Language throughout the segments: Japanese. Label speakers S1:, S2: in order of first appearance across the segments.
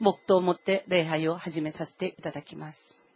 S1: 黙祷をもって礼拝を始めさせていただきます。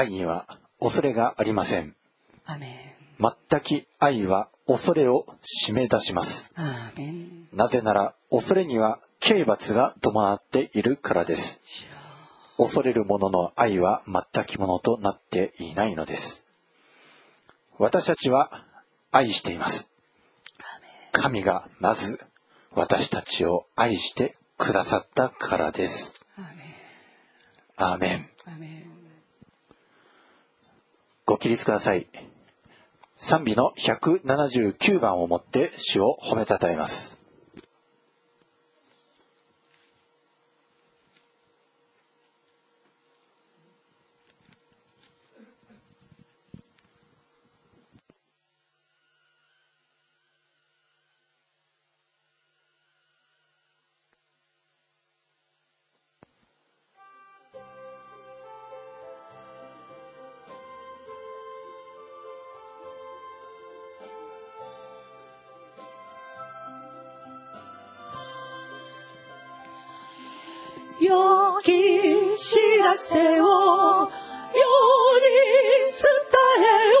S2: 愛には恐れがありません。全き愛は恐れを締め出します。なぜなら恐れには刑罰が伴っているからです。恐れる者の愛は全きものとなっていないのです。私たちは愛しています。神がまず私たちを愛してくださったからです。アーメン。ご起立ください。賛美の179番をもって主を褒めたたえます。
S1: せを世に伝えよ。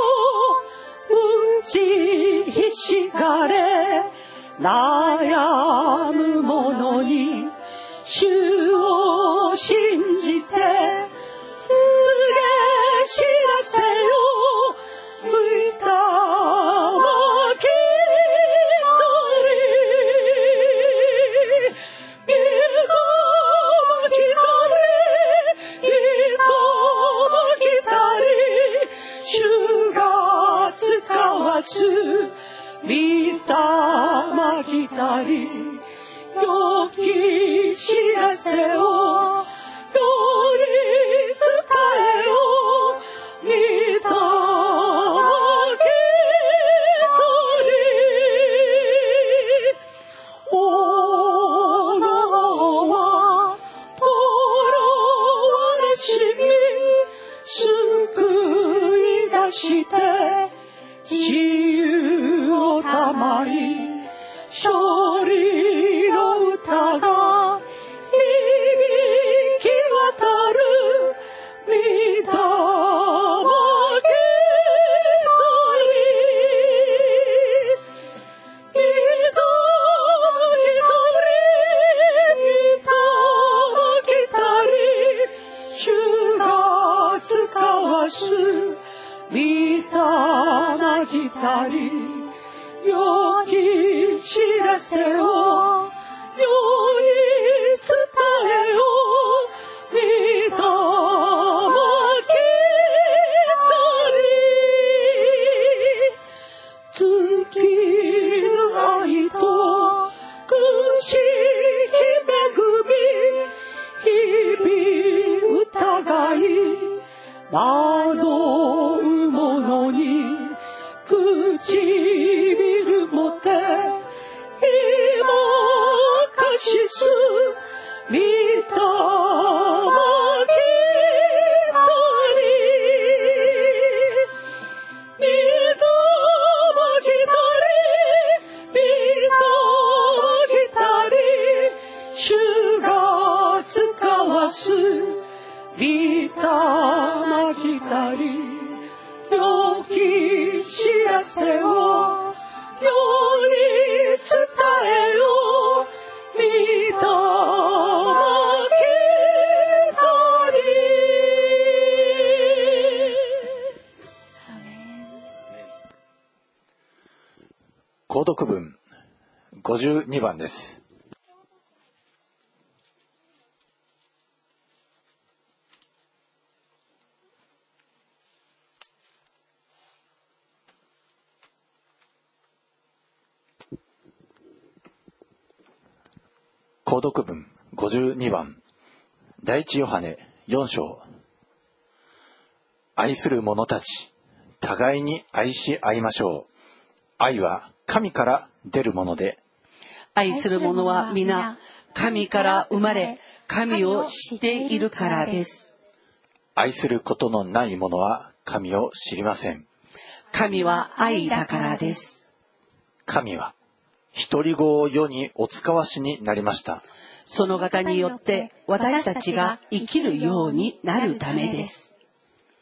S1: うんちひしがれ。悩む者に主を知れ知
S2: です。購読文52番。第一ヨハネ4章。愛する者たち互いに愛し合いましょう。愛は神から出るもので
S1: 愛する者は皆神から生まれ神を知っているからです
S2: 愛することのない者は神を知りません
S1: 神は愛だからです
S2: 神は独り子を世にお使わしになりました。
S1: その方によって私たちが生きるようになるためです。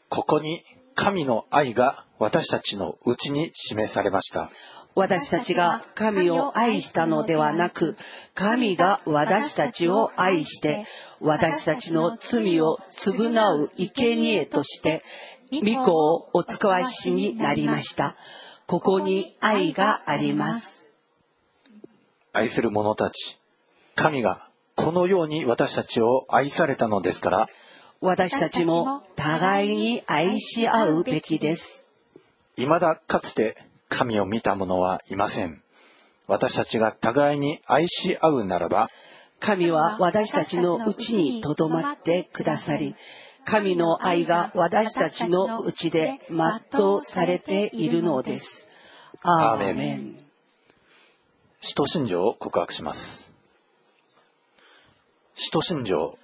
S2: ここに神の愛が私たちのうちに示されました。
S1: 私たちが神を愛したのではなく、神が私たちを愛して、私たちの罪を償う生贄として、御子をお使わしになりました。ここに愛があります。
S2: 愛する者たち、神がこのように私たちを愛されたのですから、
S1: 私たちも互いに愛し合うべきです。
S2: 未だかつて神を見た者はいません。私たちが互いに愛し合うならば、
S1: 神は私たちのうちにとどまってくださり、神の愛が私たちのうちで全うされているのです。アーメン
S2: 使徒信条を告白します。使徒信条。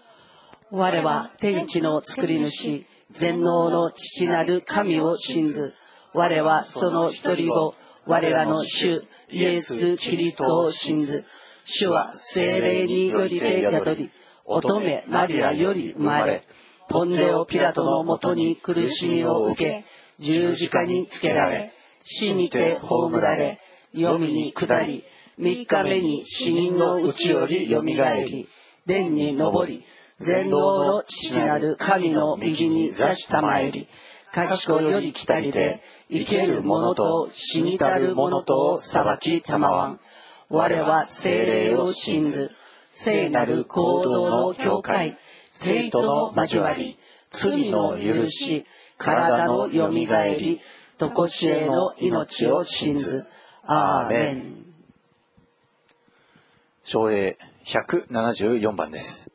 S1: 我は天地の作り主、全能の父なる神を信ず。我はその一人子、我らの主、イエス・キリストを信ず。主は精霊によりて宿り、乙女マリアより生まれ、ポンデオ・ピラトのもとに苦しみを受け、十字架につけられ、死にて葬られ、黄泉に下り、三日目に死人のうちよりよみがえり、天に昇り、全能の父なる神の右に座したまえり、賢より来たりで、生ける者と死にたる者とを裁きたまわん。我は精霊を信ず、聖なる行動の境界、生徒の交わり、罪の許し、体のよみがえり、とこしえの命を信ず。アーメン。
S2: 省英174番です。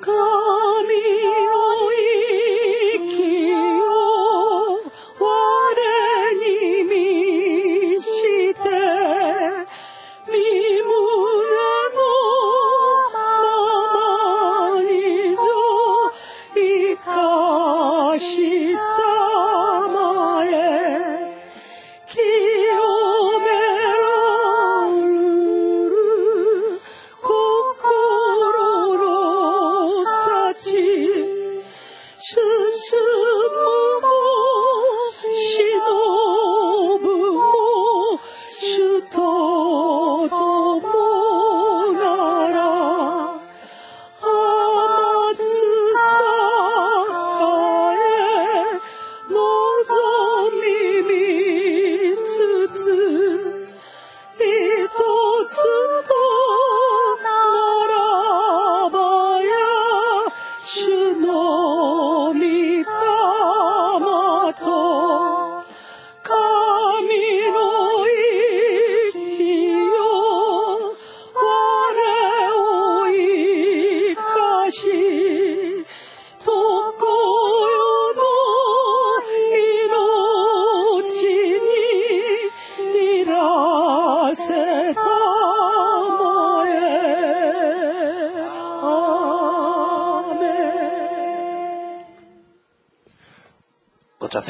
S2: 神の息を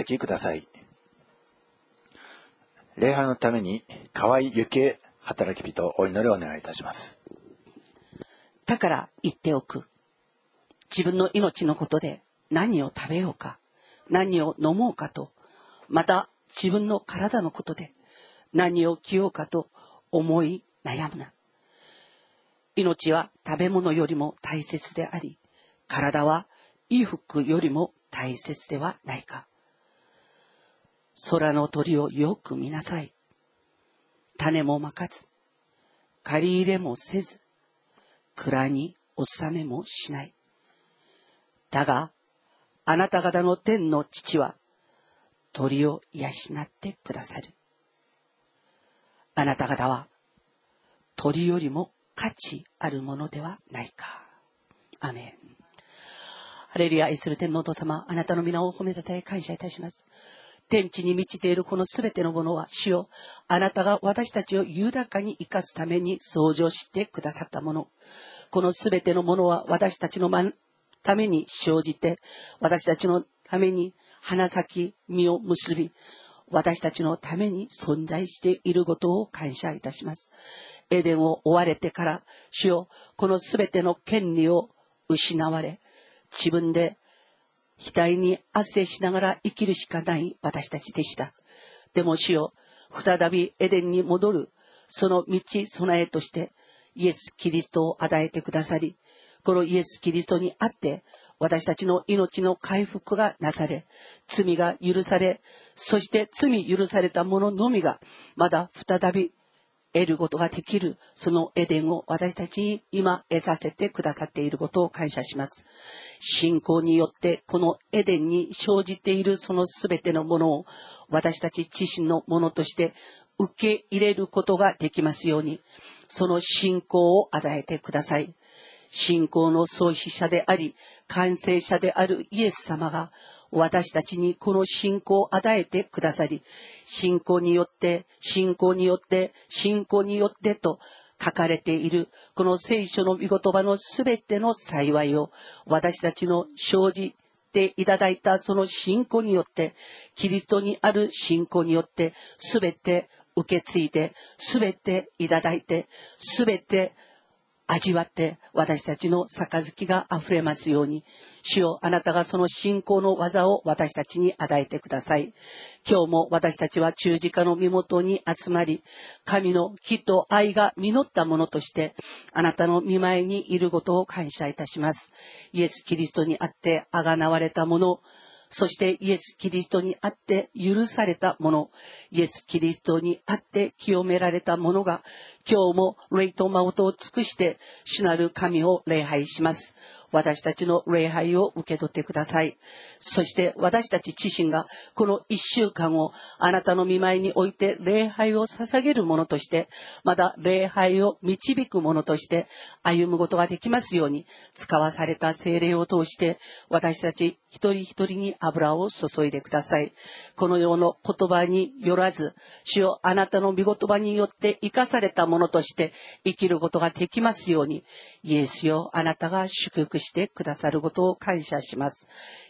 S2: 席ください。礼拝のために河合ゆけ働き人お祈りをお願いいたします。
S1: だから言っておく。自分の命のことで何を食べようか、何を飲もうかと、また自分の体のことで何を着ようかと思い悩むな。命は食べ物よりも大切であり、体は衣服よりも大切ではないか。空の鳥をよく見なさい。種もまかず、借り入れもせず、蔵に納めもしない。だが、あなた方の天の父は、鳥を養ってくださる。あなた方は、鳥よりも価値あるものではないか。アメン。ハレルヤ愛する天皇と様、あなたの皆を褒めたたえ感謝いたします。天地に満ちているこのすべてのものは、主よ、あなたが私たちを豊かに生かすために創造してくださったもの。このすべてのものは私たちのために生じて、私たちのために花咲き、実を結び、私たちのために存在していることを感謝いたします。エデンを追われてから、主よ、このすべての権利を失われ、自分で額に汗しながら生きるしかない私たちでした。でも主よ、再びエデンに戻る、その道備えとして、イエス・キリストを与えてくださり、このイエス・キリストにあって、私たちの命の回復がなされ、罪が許され、そして罪許された者のみが、まだ再び得ることができる、そのエデンを私たちに今得させてくださっていることを感謝します。信仰によってこのエデンに生じているその全てのものを私たち自身のものとして受け入れることができますように、その信仰を与えてください。信仰の創始者であり、完成者であるイエス様が私たちにこの信仰を与えてくださり、信仰によって、信仰によって、信仰によってと書かれている、この聖書の御言葉のすべての幸いを、私たちの生じていただいたその信仰によって、キリストにある信仰によって、すべて受け継いで、すべていただいて、すべて味わって私たちの杯が溢れますように、主よあなたがその信仰の技を私たちに与えてください。今日も私たちは十字架の身元に集まり、神の木と愛が実ったものとして、あなたの見舞いにいることを感謝いたします。イエス・キリストにあってあがなわれたもの、そしてイエス・キリストにあって許されたもの、イエス・キリストにあって清められたものが、今日も霊と真音を尽くして、主なる神を礼拝します。私たちの礼拝を受け取ってください。そして私たち自身がこの一週間をあなたの見舞いにおいて礼拝を捧げるものとして、また礼拝を導くものとして歩むことができますように、使わされた精霊を通して私たち一人一人に油を注いでください。この世の言葉によらず、主よあなたの御言葉によって生かされたものとして生きることができますように、イエスよあなたが祝福してくださることを感謝します。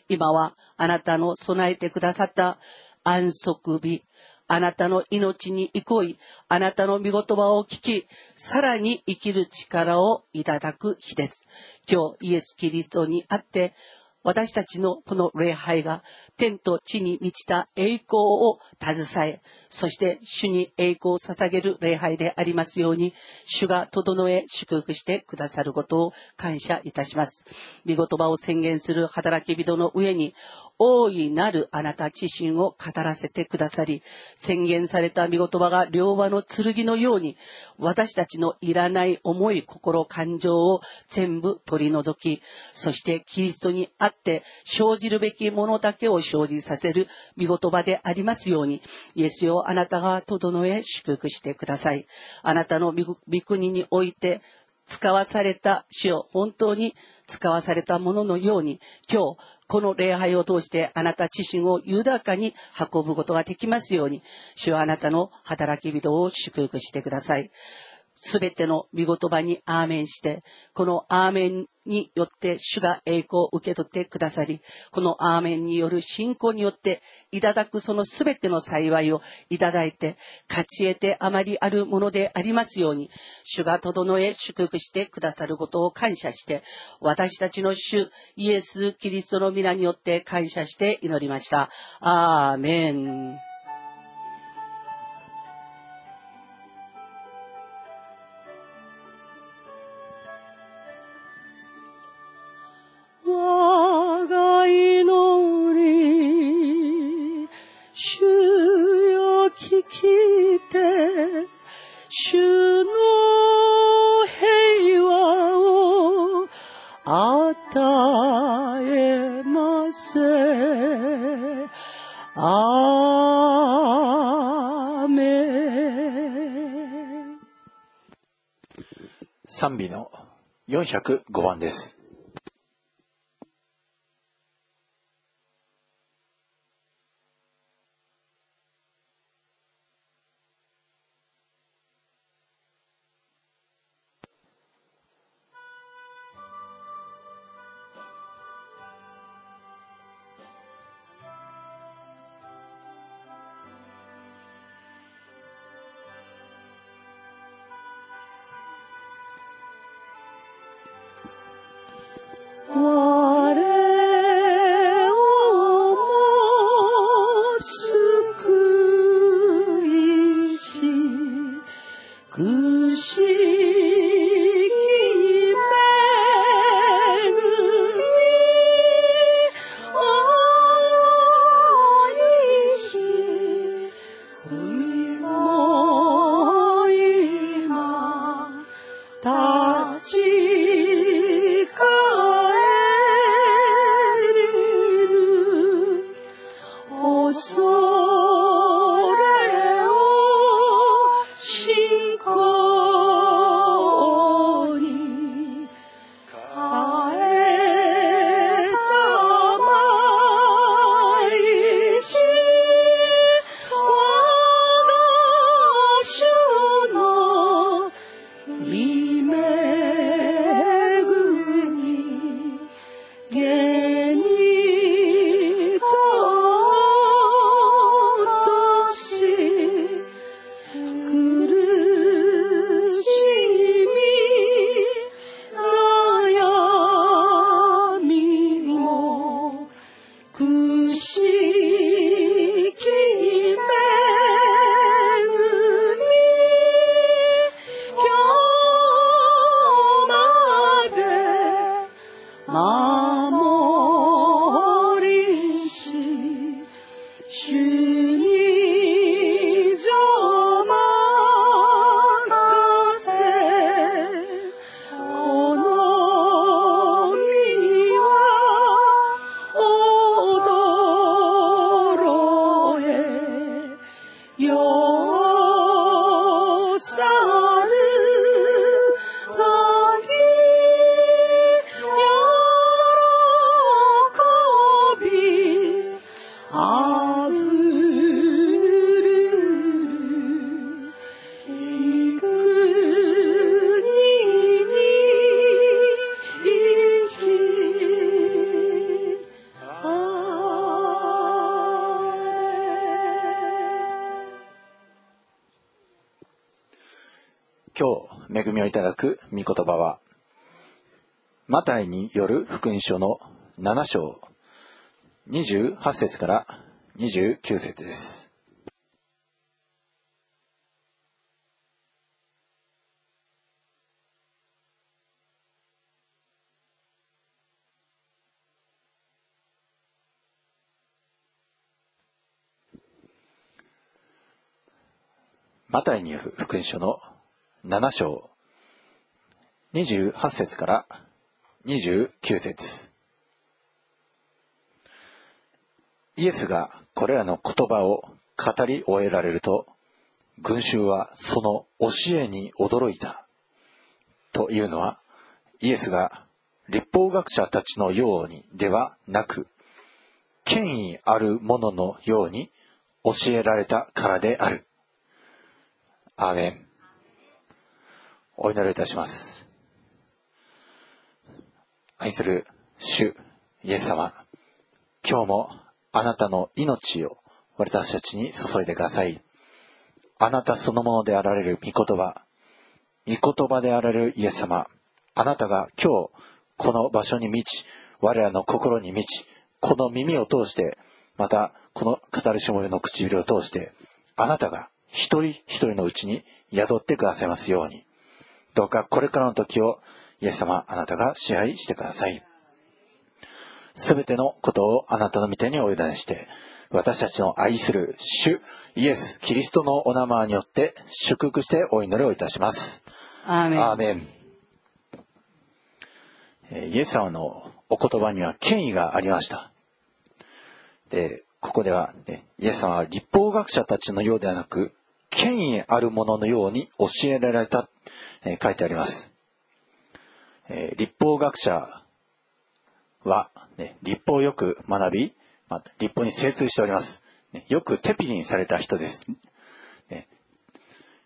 S1: 今はあなたの備えてくださった安息日、あなたの命に憩い、あなたの御言葉を聞き、さらに生きる力をいただく日です。今日、イエス・キリストにあって、私たちのこの礼拝が天と地に満ちた栄光を携え、そして主に栄光を捧げる礼拝でありますように、主が整え祝福してくださることを感謝いたします。見言葉を宣言する働き人の上に、大いなるあなた自身を語らせてくださり、宣言された見言葉が両刃の剣のように、私たちのいらない思い、心、感情を全部取り除き、そしてキリストにあって生じるべきものだけを生じさせる見言葉でありますように、イエスよあなたが整え祝福してください。あなたの御国において使わされた主を本当に使わされたもののように、今日、この礼拝を通してあなた自身を豊かに運ぶことができますように、主はあなたの働き人を祝福してください。すべての見言葉にアーメンして、このアーメン
S2: によって主が栄光を受け取ってくださり、このアーメンによる信仰によっていただくそのすべての幸いをいただいて、勝ち得てあまりあるものでありますように、主が整え祝福してくださることを感謝して、私たちの主イエス・キリストの皆によって感謝して祈りました。アーメン。
S1: 賛美の405番です。いただく御言葉は、マタイによる福音書の7章、28節から29節です。マタイによる福音書の7章28節から29節イエスがこれらの言葉を語り終えられると、群衆はその教えに驚いた。というのは、イエスが立法学者たちのようにではなく、権威ある者のように教えられたからである。アーメン。お祈りいたします。
S2: 愛する主イエス様、今日もあなたの命を私たちに注いでください。あなたそのものであられる御言葉、御言葉であられるイエス様、あなたが今日この場所に満ち、我らの心に満ち、この耳を通して、またこの語るしもべの唇を通して、あなたが一人一人のうちに宿ってくださいますように。どうかこれからの時をイエス様あなたが支配してください。すべてのことをあなたの御手にお委ねして、私たちの愛する主イエス・キリストのお名前によって祝福してお祈りをいたします。
S1: アーメン。
S2: イエス様のお言葉には権威がありました。で、ここでは、ね、イエス様は立法学者たちのようではなく、権威あるもののように教えられた、えー、書いてあります。えー、立法学者は、ね、立法をよく学び、まあ、立法に精通しております。ね、よくテピリンされた人です。ね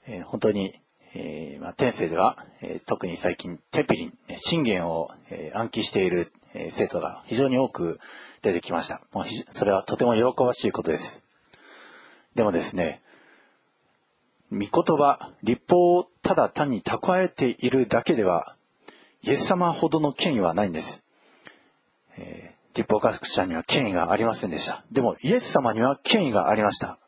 S2: えー、本当に、えーまあ、天性では、えー、特に最近テピリン、信玄を、え、暗記している、え、生徒が非常に多く出てきました。もうそれはとても喜ばしいことです。でもですね、御言葉、立法をただ単に蓄えているだけでは、イエス様ほどの権威はないんです。えー、立法学者には権威がありませんでした。でも、イエス様には権威がありました。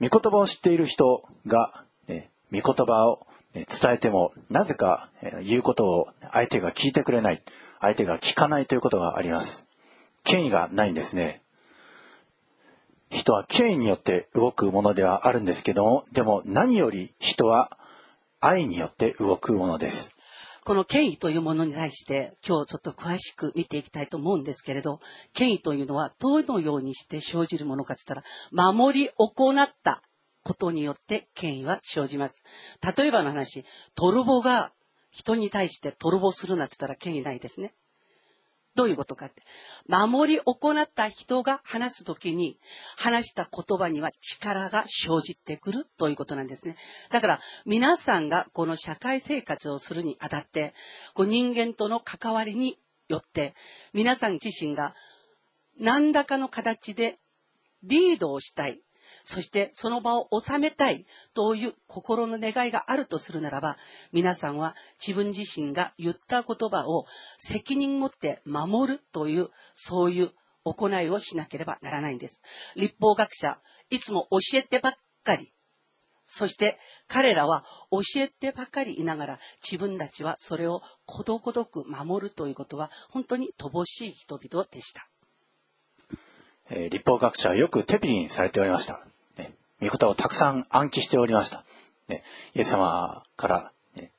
S2: 御言葉を知っている人が、ね、御言葉を、伝えても、なぜか、え、言うことを相手が聞いてくれない、相手が聞かないということがあります。権威がないんですね。人は権威によって動くものではあるんですけども、でも何より人は愛によって動くものです。
S1: この権威というものに対して今日ちょっと詳しく見ていきたいと思うんですけれど、権威というのはどのようにして生じるものかと言ったら、守り行ったことによって権威は生じます。例えばの話、トルボが人に対してトルボするなって言ったら権威ないですね。どういうことかって。守り行った人が話すときに、話した言葉には力が生じてくるということなんですね。だから、皆さんがこの社会生活をするにあたって、こう人間との関わりによって、皆さん自身が何らかの形でリードをしたい。そしてその場を収めたいという心の願いがあるとするならば、皆さんは自分自身が言った言葉を責任持って守るという、そういう行いをしなければならないんです。立法学者、いつも教えてばっかり。そして彼らは教えてばかりいながら自分たちはそれをことごとく守るということは本当に乏しい人々でした。
S2: えー、立法学者はよく手引きされておりました。御言葉をたくさん暗記しておりました。ね、イエス様から、ね、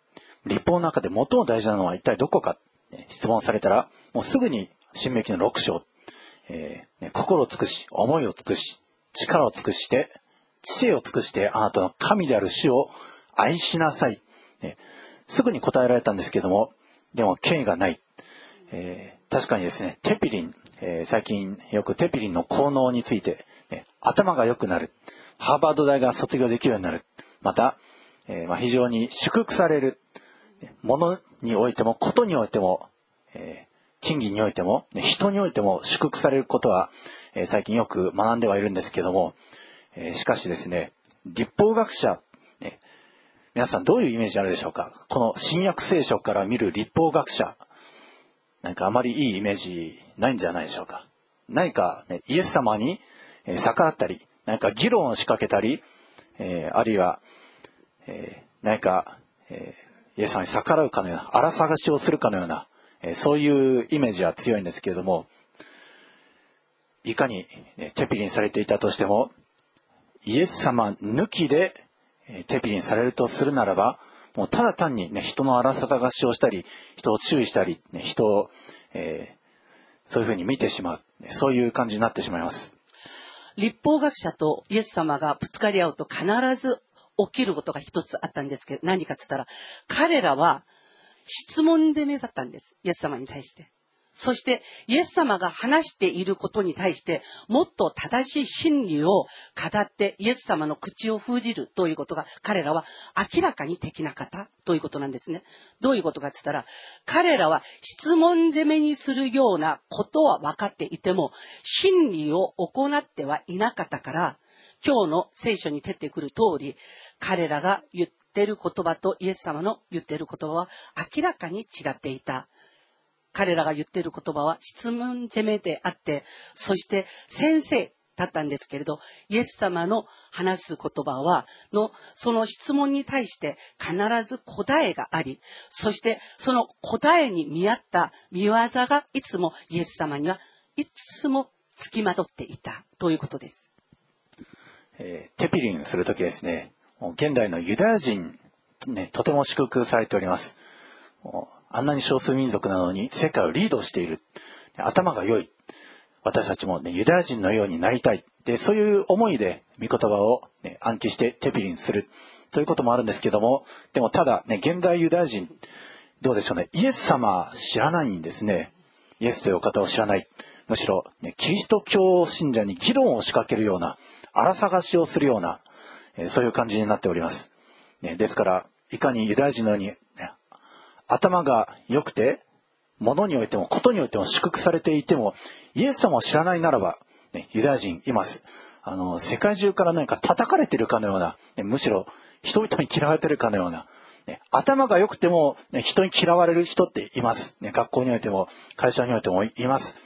S2: 立法の中で最も大事なのは一体どこか、ね、質問されたら、もうすぐに新明記の6章、えー、ね、心を尽くし、思いを尽くし、力を尽くして、知性を尽くしてあなたの神である主を愛しなさい。ね、すぐに答えられたんですけども、でも権威がない。えー、確かにですね、テピリン、えー、最近よくテピリンの効能について、ね、頭が良くなる。ハーバード大が卒業できるようになる。また、えー、まあ、非常に祝福される。ものにおいても、ことにおいても、えー、金銀においても、ね、人においても祝福されることは、え、最近よく学んではいるんですけども、え、しかしですね、立法学者、ね、皆さんどういうイメージあるでしょうか？この新約聖書から見る立法学者、なんかあまりいいイメージないんじゃないでしょうか。何か、ね、イエス様に、逆らったり、何か議論を仕掛けたり、えー、あるいは、えー、何か、えー、イエス様に逆らうかのような、荒探しをするかのような、え、そういうイメージは強いんですけれども、いかに、ね、テピリンされていたとしても、イエス様抜きで、えー、テピリンされるとするならば、もうただ単にね、人の荒さ探しをしたり、人を注意したり、ね、人を、えー、そういうふうに見てしまう、ね、そういう感じになってしまいます。
S1: 立法学者とイエス様がぶつかり合うと必ず起きることが一つあったんですけど、何かって言ったら、彼らは質問攻めだったんです。イエス様に対して。そして、イエス様が話していることに対して、もっと正しい真理を語って、イエス様の口を封じるということが、彼らは明らかにできなかったということなんですね。どういうことかって言ったら、彼らは質問攻めにするようなことは分かっていても、真理を行ってはいなかったから、今日の聖書に出てくる通り、彼らが言ってる言葉とイエス様の言ってる言葉は明らかに違っていた。彼らが言っている言葉は質問攻めであって、そして先生だったんですけれど、イエス様の話す言葉は、の、その質問に対して必ず答えがあり、そしてその答えに見合った見業がいつもイエス様にはいつも付きまとっていたということです。
S2: えー、テピリンするときですね、現代のユダヤ人、ね、とても祝福されております。あんなに少数民族なのに世界をリードしている。頭が良い。私たちもね、ユダヤ人のようになりたい。で、そういう思いで、御言葉を、ね、暗記してテピリンする。ということもあるんですけども、でもただね、現代ユダヤ人、どうでしょうね。イエス様知らないんですね。イエスというお方を知らない。むしろ、ね、キリスト教信者に議論を仕掛けるような、荒探しをするような、えそういう感じになっております。ね、ですから、いかにユダヤ人のように頭が良くて、物においても、ことにおいても祝福されていても、イエス様を知らないならば、ね、ユダヤ人います。あの、世界中から何か叩かれてるかのような、ね、むしろ人々に嫌われてるかのような、ね、頭が良くても、ね、人に嫌われる人っています。ね、学校においても、会社においてもいます。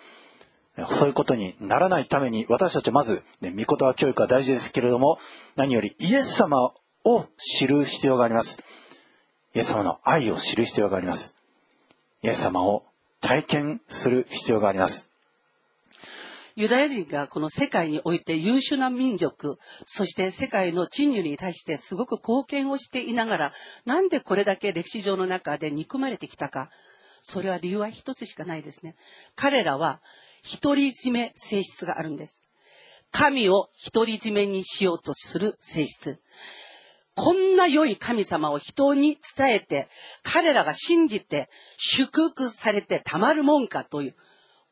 S2: そういうことにならないために、私たちまず、ね、御言葉教育は大事ですけれども、何よりイエス様を知る必要があります。イエス様の愛を知る必要があります。イエス様を体験する必要があります。
S1: ユダヤ人がこの世界において優秀な民族、そして世界の人類に対してすごく貢献をしていながら、なんでこれだけ歴史上の中で憎まれてきたか。それは理由は一つしかないですね。彼らは独り占め性質があるんです。神を独り占めにしようとする性質。こんな良い神様を人に伝えて、彼らが信じて祝福されてたまるもんかという、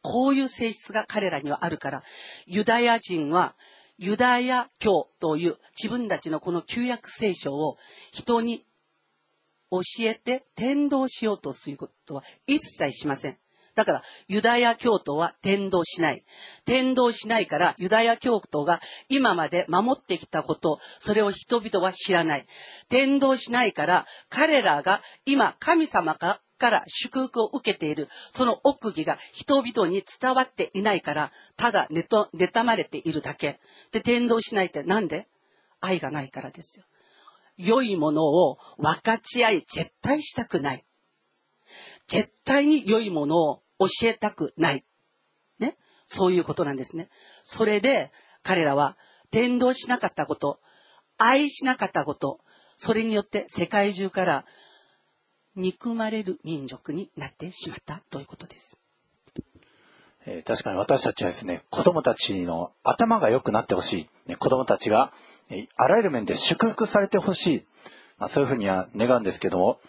S1: こういう性質が彼らにはあるから、ユダヤ人はユダヤ教という自分たちのこの旧約聖書を人に教えて伝道しようとすることは一切しません。だから、ユダヤ教徒は転道しない。転道しないから、ユダヤ教徒が今まで守ってきたこと、それを人々は知らない。転道しないから、彼らが今、神様がから祝福を受けている、その奥義が人々に伝わっていないから、ただ寝と、妬まれているだけ。で、転道しないってなんで？愛がないからですよ。良いものを分かち合い絶対したくない。絶対に良いものを教えたくない。ね。そういうことなんですね。それで、彼らは、伝道しなかったこと、愛しなかったこと、それによって世界中から憎まれる民族になってしまったということです。
S2: えー、確かに私たちはですね、子供たちの頭が良くなってほしい。ね、子供たちが、えー、あらゆる面で祝福されてほしい。まあ、そういうふうには願うんですけども、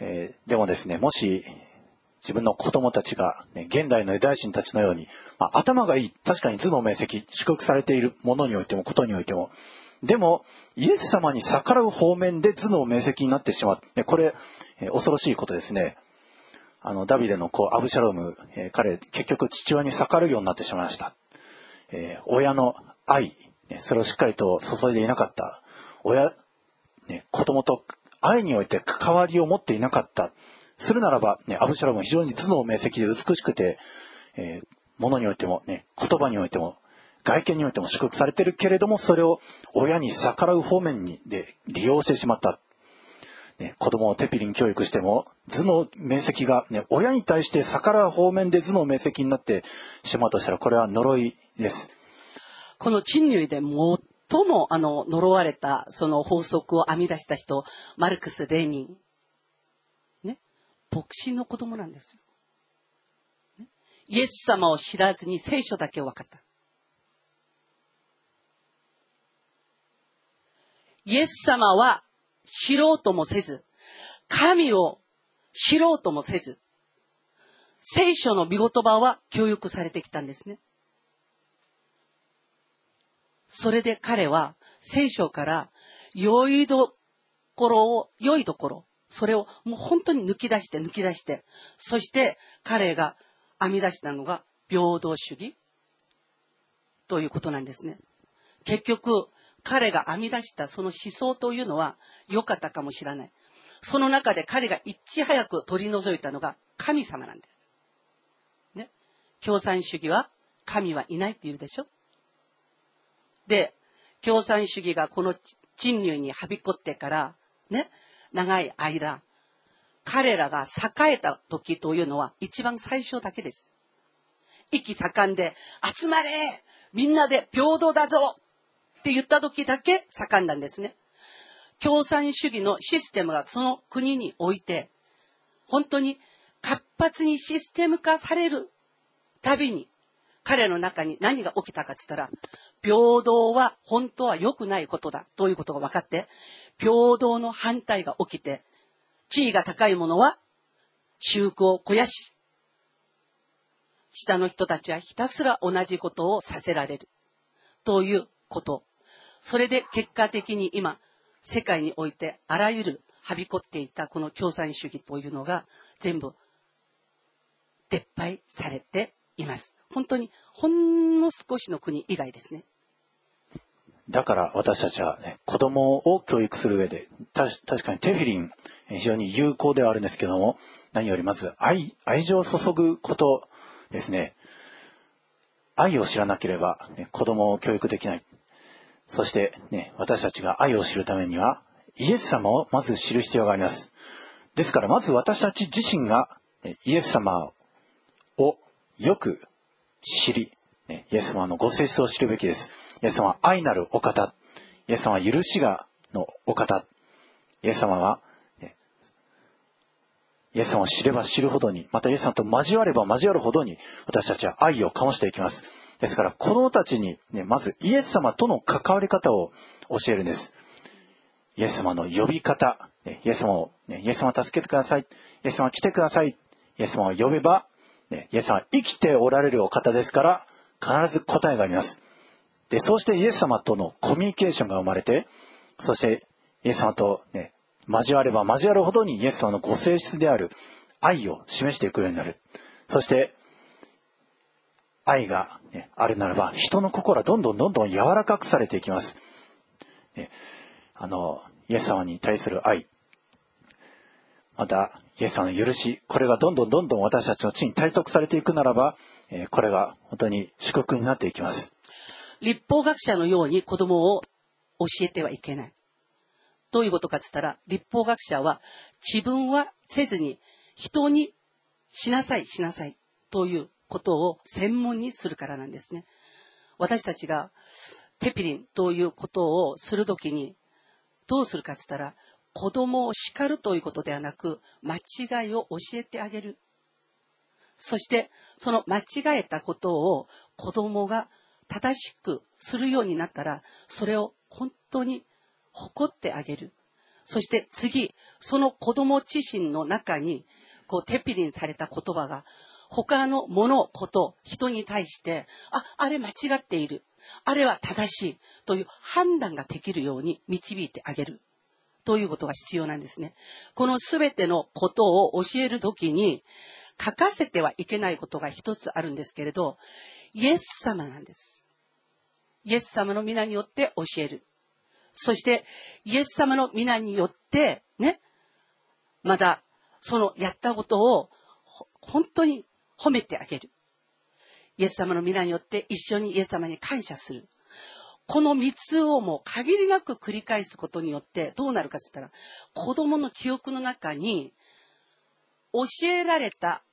S2: えー、でもですね、もし、自分の子供たちが、ね、現代のユダヤ人たちのように、まあ、頭がいい、確かに頭脳明晰、祝福されているものにおいても、ことにおいても、でも、イエス様に逆らう方面で頭脳明晰になってしまう。ね、これ、えー、恐ろしいことですね。あの、ダビデの子、アブシャロム、えー、彼、結局父親に逆らうようになってしまいました。えー、親の愛、ね、それをしっかりと注いでいなかった。親、ね、子供と愛において関わりを持っていなかった。するならば、ね、アブシャロムは非常に頭脳明晰で美しくて、えー、物においても、ね、言葉においても、外見においても祝福されてるけれども、それを親に逆らう方面にで利用してしまった。ね、子供をテピリン教育しても、頭脳面積が、ね、親に対して逆らう方面で頭脳面積になってしまうとしたら、これは呪いです。
S1: この人類で最もあの呪われたその法則を編み出した人、マルクス・レーニン牧師の子供なんですよ。イエス様を知らずに聖書だけを分かった。イエス様は知ろうともせず、神を知ろうともせず、聖書の見言葉は教育されてきたんですね。それで彼は聖書から良いどころを、良いところ、それをもう本当に抜き出して抜き出して、そして彼が編み出したのが平等主義ということなんですね。結局、彼が編み出したその思想というのは良かったかもしれない。その中で彼がいち早く取り除いたのが神様なんです。ね。共産主義は神はいないって言うでしょで、共産主義がこの人類にはびこってから、ね、長い間、彼らが栄えた時というのは一番最初だけです。息盛んで、集まれみんなで平等だぞって言った時だけ盛んなんですね。共産主義のシステムがその国において、本当に活発にシステム化されるたびに、彼の中に何が起きたかって言ったら、平等は本当は良くないことだということが分かって、平等の反対が起きて、地位が高い者は宗教を肥やし、下の人たちはひたすら同じことをさせられる。ということ。それで結果的に今、世界においてあらゆるはびこっていたこの共産主義というのが全部撤廃されています。本当にほんの少しの国以外ですね。
S2: だから私たちは、ね、子供を教育する上で、確かにテフィリン、非常に有効ではあるんですけども、何よりまず愛、愛情を注ぐことですね。愛を知らなければ、ね、子供を教育できない。そして、ね、私たちが愛を知るためには、イエス様をまず知る必要があります。ですから、まず私たち自身が、イエス様をよく知り、イエス様のご性質を知るべきです。イエス様は愛なるお方。イエス様は許しがのお方。イエス様は、ね、イエス様を知れば知るほどに、またイエス様と交われば交わるほどに、私たちは愛を醸していきます。ですから、子供たちに、ね、まずイエス様との関わり方を教えるんです。イエス様の呼び方、ね、イエス様を、ね、イエス様助けてください。イエス様来てください。イエス様を呼べば、ね、イエス様は生きておられるお方ですから、必ず答えがあります。で、そうしてイエス様とのコミュニケーションが生まれて、そしてイエス様とね、交われば交わるほどにイエス様のご性質である愛を示していくようになる。そして、愛が、ね、あるならば、人の心はどんどんどんどん柔らかくされていきます。ね、あの、イエス様に対する愛、また、イエス様の許し、これがどんどんどんどん私たちの地に体得されていくならば、えこれが本当に祝福になっていきます。
S1: 立法学者のように子供を教えてはいけない。どういうことかって言ったら、立法学者は自分はせずに人にしなさい、しなさいということを専門にするからなんですね。私たちがテピリンということをするときにどうするかって言ったら、子供を叱るということではなく、間違いを教えてあげる。そして、その間違えたことを子供が正しくするようになったら、それを本当に誇ってあげる。そして次、その子供自身の中に、こう、テピリンされた言葉が、他のもの、こと、人に対して、あ、あれ間違っている。あれは正しい。という判断ができるように導いてあげる。ということが必要なんですね。このすべてのことを教えるときに、書かせてはいけないことが一つあるんですけれど、イエス様なんです。イエス様の皆によって教える。そして、イエス様の皆によって、ね、また、そのやったことを、本当に褒めてあげる。イエス様の皆によって一緒にイエス様に感謝する。この三つをもう限りなく繰り返すことによってどうなるかって言ったら、子供の記憶の中に教えられた、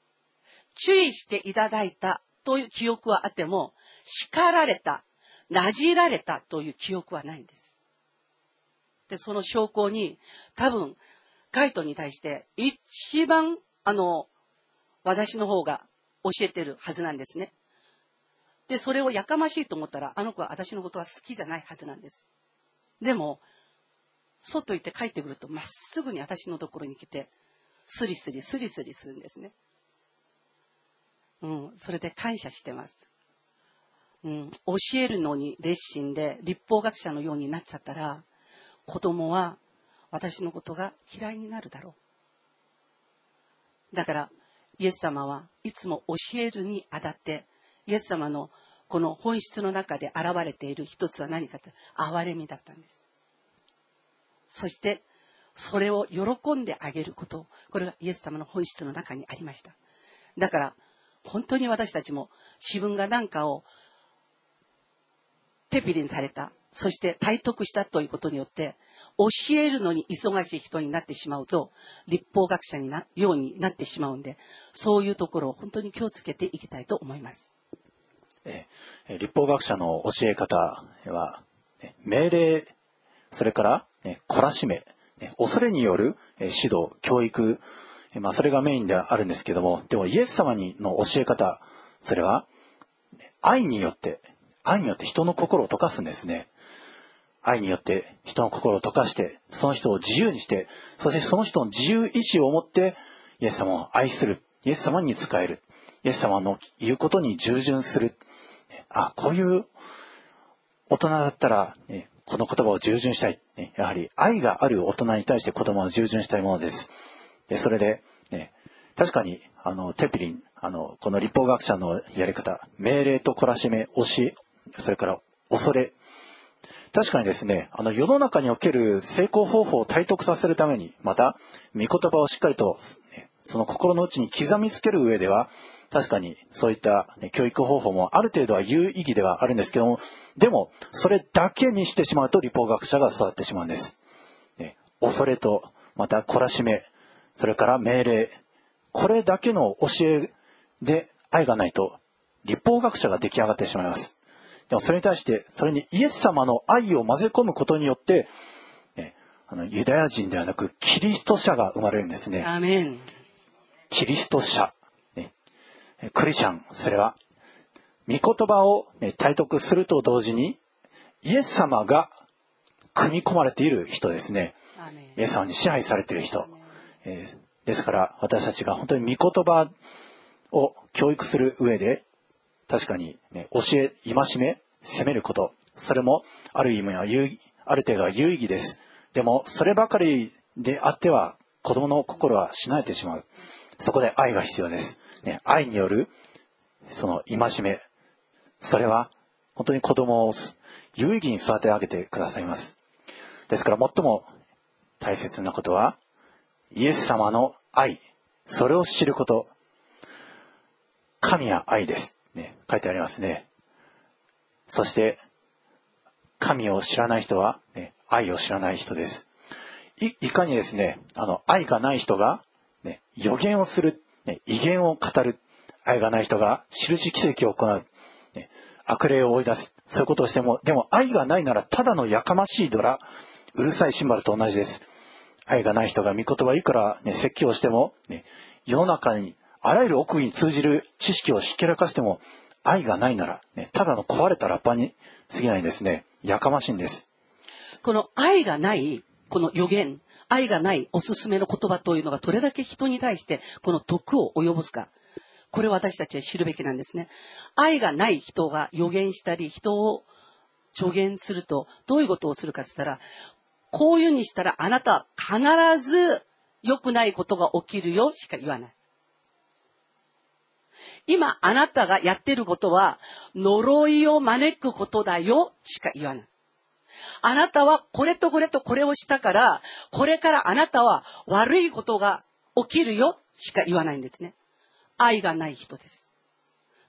S1: 注意していただいたという記憶はあっても、叱られた、なじられたという記憶はないんです。で、その証拠に、多分、ガイトに対して一番、あの、私の方が教えてるはずなんですね。で、それをやかましいと思ったら、あの子は私のことは好きじゃないはずなんです。でも、外行って帰ってくると、まっすぐに私のところに来て、スリスリ、スリスリするんですね。うん、それで感謝してます。うん、教えるのに熱心で立法学者のようになっちゃったら子供は私のことが嫌いになるだろう。だからイエス様はいつも教えるにあたってイエス様のこの本質の中で現れている一つは何かと憐れみだったんです。そしてそれを喜んであげることこれがイエス様の本質の中にありました。だから本当に私たちも自分が何かをテピリンされたそして体得したということによって教えるのに忙しい人になってしまうと立法学者になようになってしまうんでそういうところを本当に気をつけていきたいと思います。
S2: え立法学者の教え方は、命令、それから、ね、懲らしめ、恐れによる指導、教育、まあ、それがメインであるんですけども、でもイエス様にの教え方、それは、愛によって、愛によって人の心を溶かすんですね。愛によって人の心を溶かして、その人を自由にして、そしてその人の自由意志を持って、イエス様を愛する。イエス様に仕える。イエス様の言うことに従順する。あ、こういう大人だったら、ね、この言葉を従順したい、ね。やはり愛がある大人に対して子供は従順したいものです。でそれで、ね、確かに、あの、テピリン、あの、この立法学者のやり方、命令と懲らしめ、教え、それから恐れ。確かにですね、あの、世の中における成功方法を体得させるために、また、御言葉をしっかりと、ね、その心の内に刻みつける上では、確かにそういった、ね、教育方法もある程度は有意義ではあるんですけども、でも、それだけにしてしまうと立法学者が育ってしまうんです。ね、恐れと、また懲らしめ、それから命令、これだけの教えで愛がないと、立法学者が出来上がってしまいます。でもそれに対して、それにイエス様の愛を混ぜ込むことによって、ね、あのユダヤ人ではなくキリスト者が生まれるんですね。キリスト者。クリシャン、それは、御言葉を、ね、体得すると同時に、イエス様が組み込まれている人ですね。イエス様に支配されている人。えー、ですから、私たちが本当に御言葉を教育する上で、確かに、ね、教え、戒め、責めること、それもある意味は有ある程度は有意義です。でも、そればかりであっては、子供の心はしなえてしまう。そこで愛が必要です。ね、愛による、その戒め、それは、本当に子供を有意義に育て上げてくださいます。ですから最も大切なことは、イエス様の愛、それを知ること。神は愛です。ね、書いてありますね。そして、神を知らない人は、ね、愛を知らない人です。い、いかにですね、あの、愛がない人が、ね、予言をするね、威厳を語る。愛がない人が印奇跡を行う。ね、悪霊を追い出す。そういうことをしても、でも愛がないならただのやかましいドラ、うるさいシンバルと同じです。愛がない人が御言葉いくら、ね、説教しても、ね、世の中にあらゆる奥義に通じる知識をひけらかしても、愛がないなら、ね、ただの壊れたラッパに過ぎないんですね。やかましいんです。
S1: この愛がない、この予言、愛がないおすすめの言葉というのがどれだけ人に対してこの毒を及ぼすか。これを私たちは知るべきなんですね。愛がない人が予言したり、人を助言すると、どういうことをするかって言ったら、こういうにしたらあなたは必ず良くないことが起きるよしか言わない。今あなたがやってることは呪いを招くことだよしか言わない。あなたはこれとこれとこれをしたから、これからあなたは悪いことが起きるよしか言わないんですね。愛がない人です。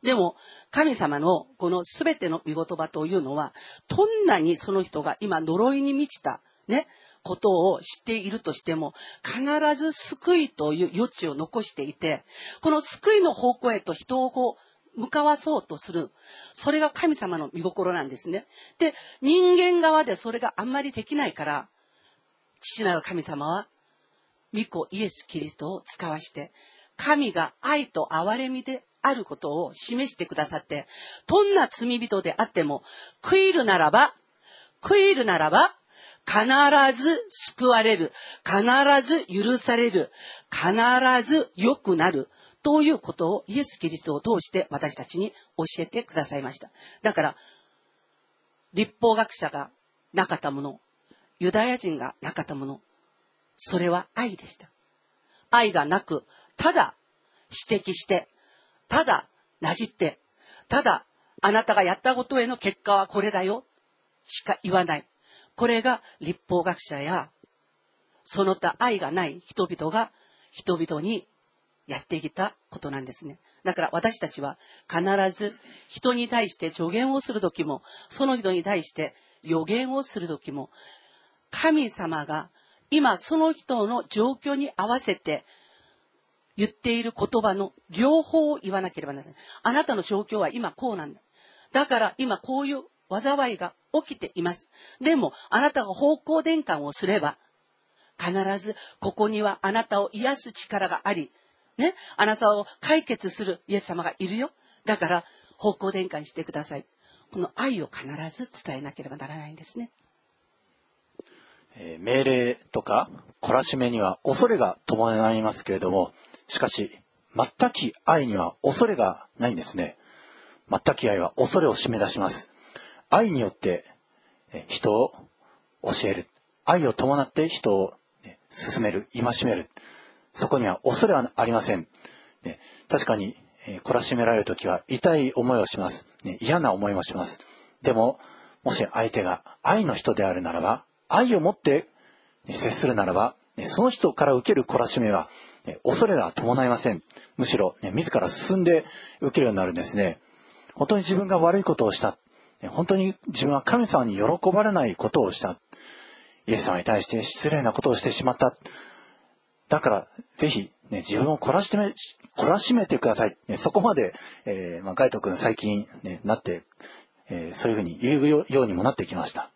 S1: でも、神様のこの全ての御言葉というのは、どんなにその人が今呪いに満ちた、ね、ことを知っているとしても、必ず救いという余地を残していて、この救いの方向へと人をこう、向かわそうとする。それが神様の見心なんですね。で、人間側でそれがあんまりできないから、父なる神様は、御子イエス・キリストを使わして、神が愛と憐れみであることを示してくださって、どんな罪人であっても、悔いるならば、悔いるならば、必ず救われる。必ず許される。必ず良くなる。ということをイエス・キリストを通して私たちに教えてくださいました。だから、立法学者がなかったもの、ユダヤ人がなかったもの、それは愛でした。愛がなく、ただ指摘して、ただなじって、ただあなたがやったことへの結果はこれだよ、しか言わない。これが立法学者や、その他愛がない人々が人々にやってきたことなんですね。だから私たちは必ず人に対して助言をするときも、その人に対して予言をするときも、神様が今その人の状況に合わせて言っている言葉の両方を言わなければならない。あなたの状況は今こうなんだ。だから今こういう災いが起きています。でもあなたが方向転換をすれば、必ずここにはあなたを癒す力があり、ね、あなたを解決するイエス様がいるよ。だから方向転換してください。この愛を必ず伝えなければならないんですね。
S2: え命令とか懲らしめには恐れが伴いますけれども、しかし、全き愛には恐れがないんですね。全き愛は恐れを締め出します。愛によって人を教える。愛を伴って人を進める、戒める。そこには恐れはありません。確かに、懲らしめられる時は痛い思いをします、嫌な思いもします。でも、もし相手が愛の人であるならば、愛を持って、接するならば、その人から受ける懲らしめは、恐れが伴いません。むしろ、自ら進んで受けるようになるんですね。本当に自分が悪いことをした。本当に自分は神様に喜ばれないことをした。イエス様に対して失礼なことをしてしまった。だから、ぜひ、ね、自分を懲らしめ、懲らしめてください。ね、そこまで、えー、まあ、ガイト君最近、ね、なって、えー、そういうふうに言うようにもなってきました。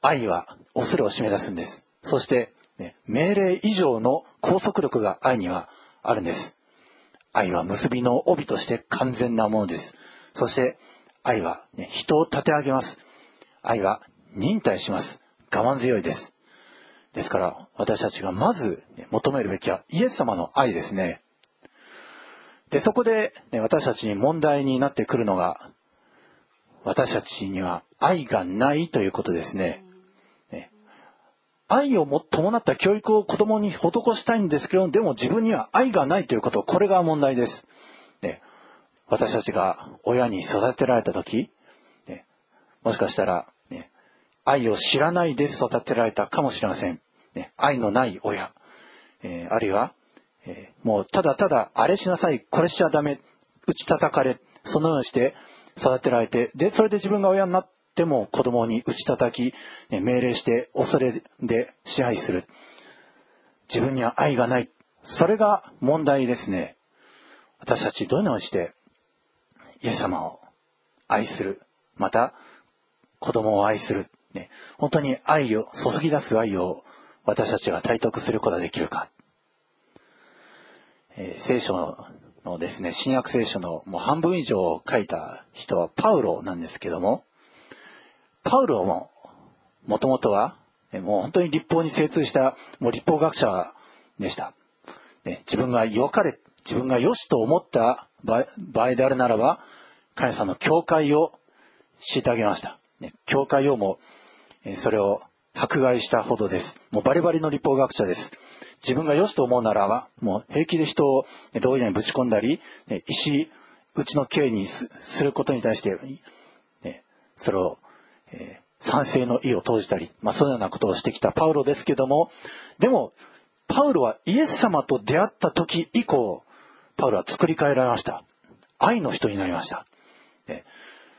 S2: 愛は恐れを締め出すんです。そして、ね、命令以上の拘束力が愛にはあるんです。愛は結びの帯として完全なものです。そして、愛は、ね、人を立て上げます。愛は忍耐します。我慢強いです。ですから、私たちがまず求めるべきはイエス様の愛ですね。で、そこで、ね、私たちに問題になってくるのが、私たちには愛がないということですね。ね愛をも伴った教育を子供に施したいんですけど、でも自分には愛がないということ、これが問題です。ね、私たちが親に育てられた時、ね、もしかしたらね愛を知らないで育てられたかもしれません。ね、愛のない親、えー、あるいは、えー、もうただただあれしなさい、これしちゃダメ、打ち叩かれ、そのようにして育てられて、で、それで自分が親になっても子供に打ち叩き、ね、命令して恐れで支配する。自分には愛がない。それが問題ですね。私たちどのようにしてイエス様を愛する。また、子供を愛する。ね、本当に愛を、注ぎ出す愛を私たちが体得することができるか。えー、聖書のですね、新約聖書のもう半分以上を書いた人はパウロなんですけども、パウロも、もともとは、もう本当に立法に精通した、もう立法学者でした。ね、自分が良かれ、自分が良しと思った場合であるならば、神様の教会を虐げました。ね、教会をもえそれを迫害したほどです。もうバリバリの立法学者です。自分が良しと思うならば、もう平気で人を牢屋にぶち込んだり、石打ちの刑にすることに対して、それを、えー、賛成の意を投じたり、まあ、そのようなことをしてきたパウロですけども、でも、パウロはイエス様と出会った時以降、パウロは作り変えられました。愛の人になりました。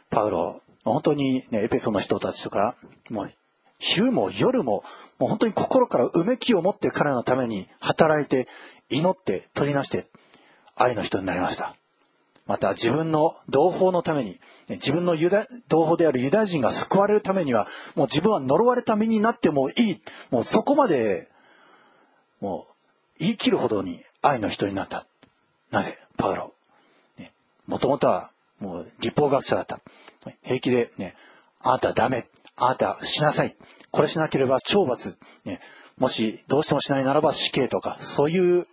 S2: パウロ、本当に、ね、エペソの人たちとか、もう、昼も夜も、もう本当に心からうめきを持って彼のために働いて、祈って、取りなして、愛の人になりました。また自分の同胞のために、自分のユダ同胞であるユダヤ人が救われるためには、もう自分は呪われた身になってもいい。もうそこまで、もう言い切るほどに愛の人になった。なぜパウロ。ねもともとはもう立法学者だった。平気でね、あなたダメ。あなたしなさい。これしなければ懲罰。ね、もしどうしてもしないならば死刑とか、そういう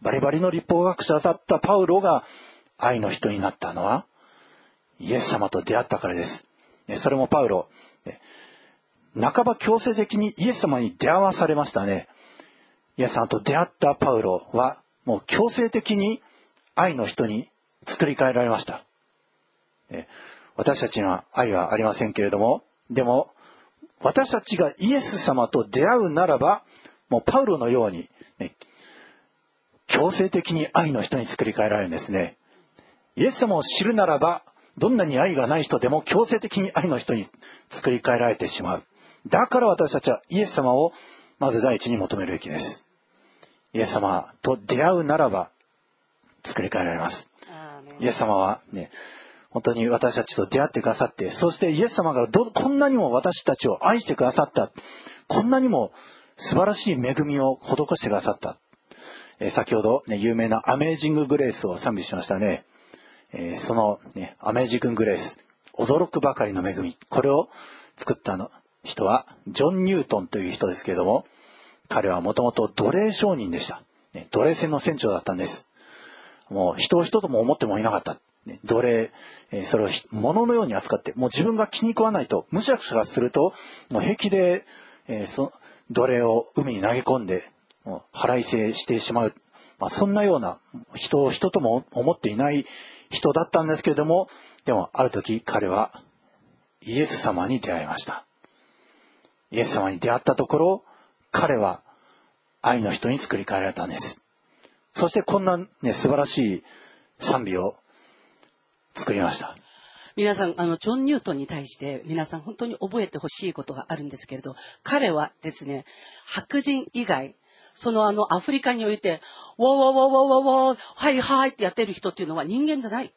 S2: バリバリの立法学者だったパウロが愛の人になったのは、イエス様と出会ったからです。それもパウロ、ね半ば強制的にイエス様に出会わされましたね。イエス様と出会ったパウロは、もう強制的に愛の人に作り変えられました。私たちには愛はありませんけれども、でも、私たちがイエス様と出会うならば、もうパウロのように、ね、強制的に愛の人に作り変えられるんですね。イエス様を知るならば、どんなに愛がない人でも強制的に愛の人に作り変えられてしまう。だから私たちはイエス様をまず第一に求めるべきです。イエス様と出会うならば作り変えられます。イエス様はね、本当に私たちと出会ってくださって、そしてイエス様がど、こんなにも私たちを愛してくださった。こんなにも素晴らしい恵みを施してくださった。えー、先ほど、ね、有名なアメージンググレースを賛美しましたね。えー、その、ね、アメージンググレース、驚くばかりの恵み、これを作ったの人は、ジョン・ニュートンという人ですけれども、彼はもともと奴隷商人でした。ね、奴隷船の船長だったんです。もう人を人とも思ってもいなかった。奴隷、え、それを物のように扱って、もう自分が気に食わないと、むしゃくしゃすると、もう平気で、えー、そ奴隷を海に投げ込んで、もう払い制してしまう。まあ、そんなような人を人とも思っていない人だったんですけれども、でもある時彼はイエス様に出会いました。イエス様に出会ったところ、彼は愛の人に作り変えられたんです。そしてこんなね、素晴らしい賛美を作りました。
S1: 皆さん、あの、ジョン・ニュートンに対して皆さん本当に覚えてほしいことがあるんですけれど、彼はですね、白人以外、そのあの、アフリカにおいて、わわわわわわ、はいはいってやってる人っていうのは人間じゃない。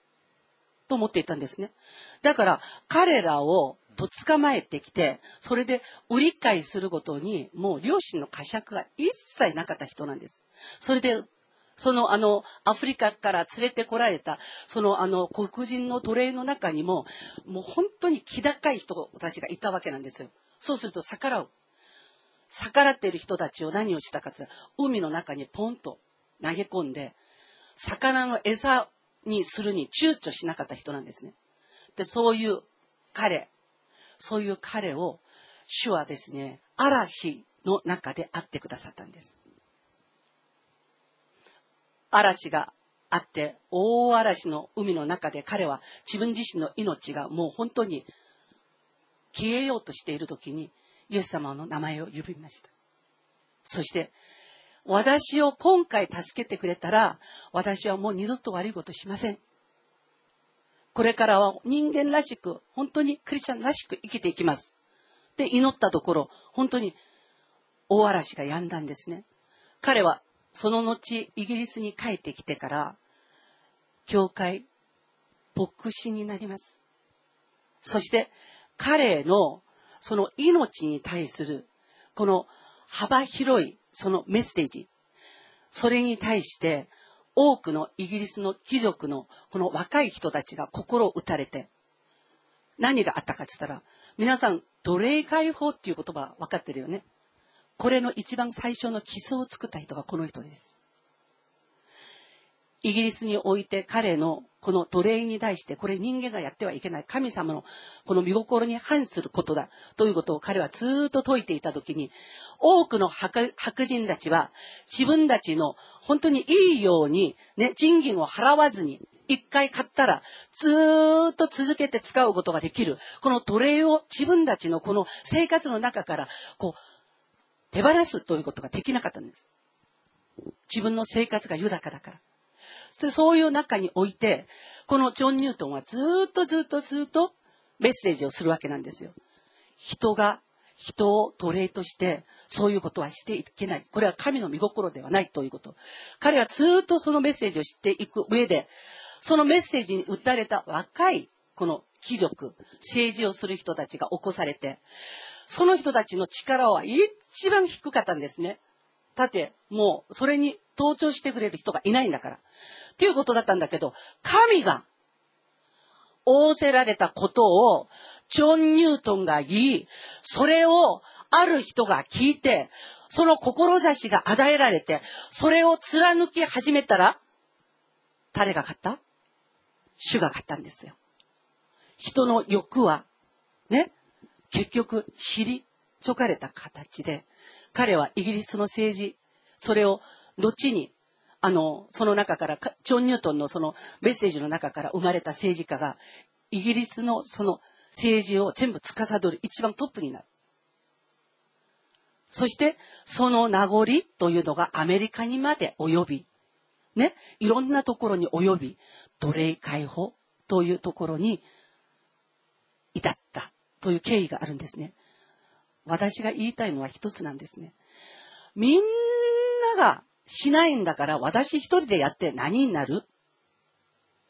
S1: と思っていたんですね。だから、彼らをと捕まえてきて、それで売り買いするごとに、もう両親の呵責が一切なかった人なんです。それでそのあの、アフリカから連れてこられた、そのあの、黒人の奴隷の中にも、もう本当に気高い人たちがいたわけなんですよ。そうすると逆らう。逆らっている人たちを何をしたかというと、海の中にポンと投げ込んで、魚の餌にするに躊躇しなかった人なんですね。で、そういう彼、そういう彼を、主はですね、嵐の中で会ってくださったんです。嵐があって、大嵐の海の中で彼は自分自身の命がもう本当に消えようとしている時に、イエス様の名前を呼びました。そして、私を今回助けてくれたら、私はもう二度と悪いことしません。これからは人間らしく、本当にクリスチャンらしく生きていきます。で、祈ったところ、本当に大嵐が止んだんですね。彼はその後、イギリスに帰ってきてから、教会、牧師になります。そして、彼の、その命に対する、この幅広い、そのメッセージ、それに対して、多くのイギリスの貴族のこの若い人たちが心を打たれて、何があったかって言ったら、皆さん、奴隷解放っていう言葉分かってるよね。これの一番最初の基礎を作った人がこの人です。イギリスにおいて彼のこの奴隷に対してこれ人間がやってはいけない神様のこの見心に反することだということを彼はずっと説いていた時に多くの白人たちは自分たちの本当にいいようにね賃金を払わずに一回買ったらずーっと続けて使うことができるこの奴隷を自分たちのこの生活の中からこう手放すということができなかったんです。自分の生活が豊かだから。そういう中において、このジョン・ニュートンはずっとずっとずっとメッセージをするわけなんですよ。人が人を奴隷として、そういうことはしていけない。これは神の見心ではないということ。彼はずっとそのメッセージを知っていく上で、そのメッセージに打たれた若い、この貴族、政治をする人たちが起こされて、その人たちの力は一番低かったんですね。だって、もう、それに登頂してくれる人がいないんだから。っていうことだったんだけど、神が、仰せられたことを、ジョン・ニュートンが言い、それを、ある人が聞いて、その志が与えられて、それを貫き始めたら、誰が勝った？主が勝ったんですよ。人の欲は、ね、結局知りちょかれた形で、彼はイギリスの政治、それを後に、あの、その中から、ジョン・ニュートンのそのメッセージの中から生まれた政治家が、イギリスのその政治を全部司る一番トップになる。そして、その名残というのがアメリカにまで及び、ね、いろんなところに及び、奴隷解放というところに至ったという経緯があるんですね。私が言いたいのは一つなんですね。みんながしないんだから私一人でやって何になる？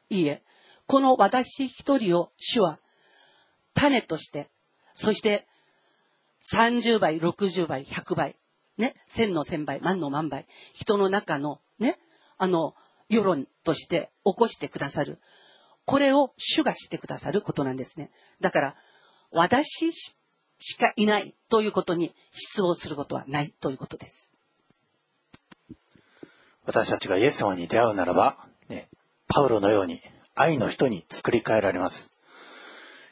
S1: いいえ、この私一人を主は種として、そして30倍、60倍、100倍、ね、千の千倍、万の万倍、人の中のね、あの、世論として起こしてくださる。これを主が知ってくださることなんですね。だから、私しかいないということに失望することはないということです。
S2: 私たちがイエス様に出会うならば、ね、パウロのように愛の人に作り変えられます。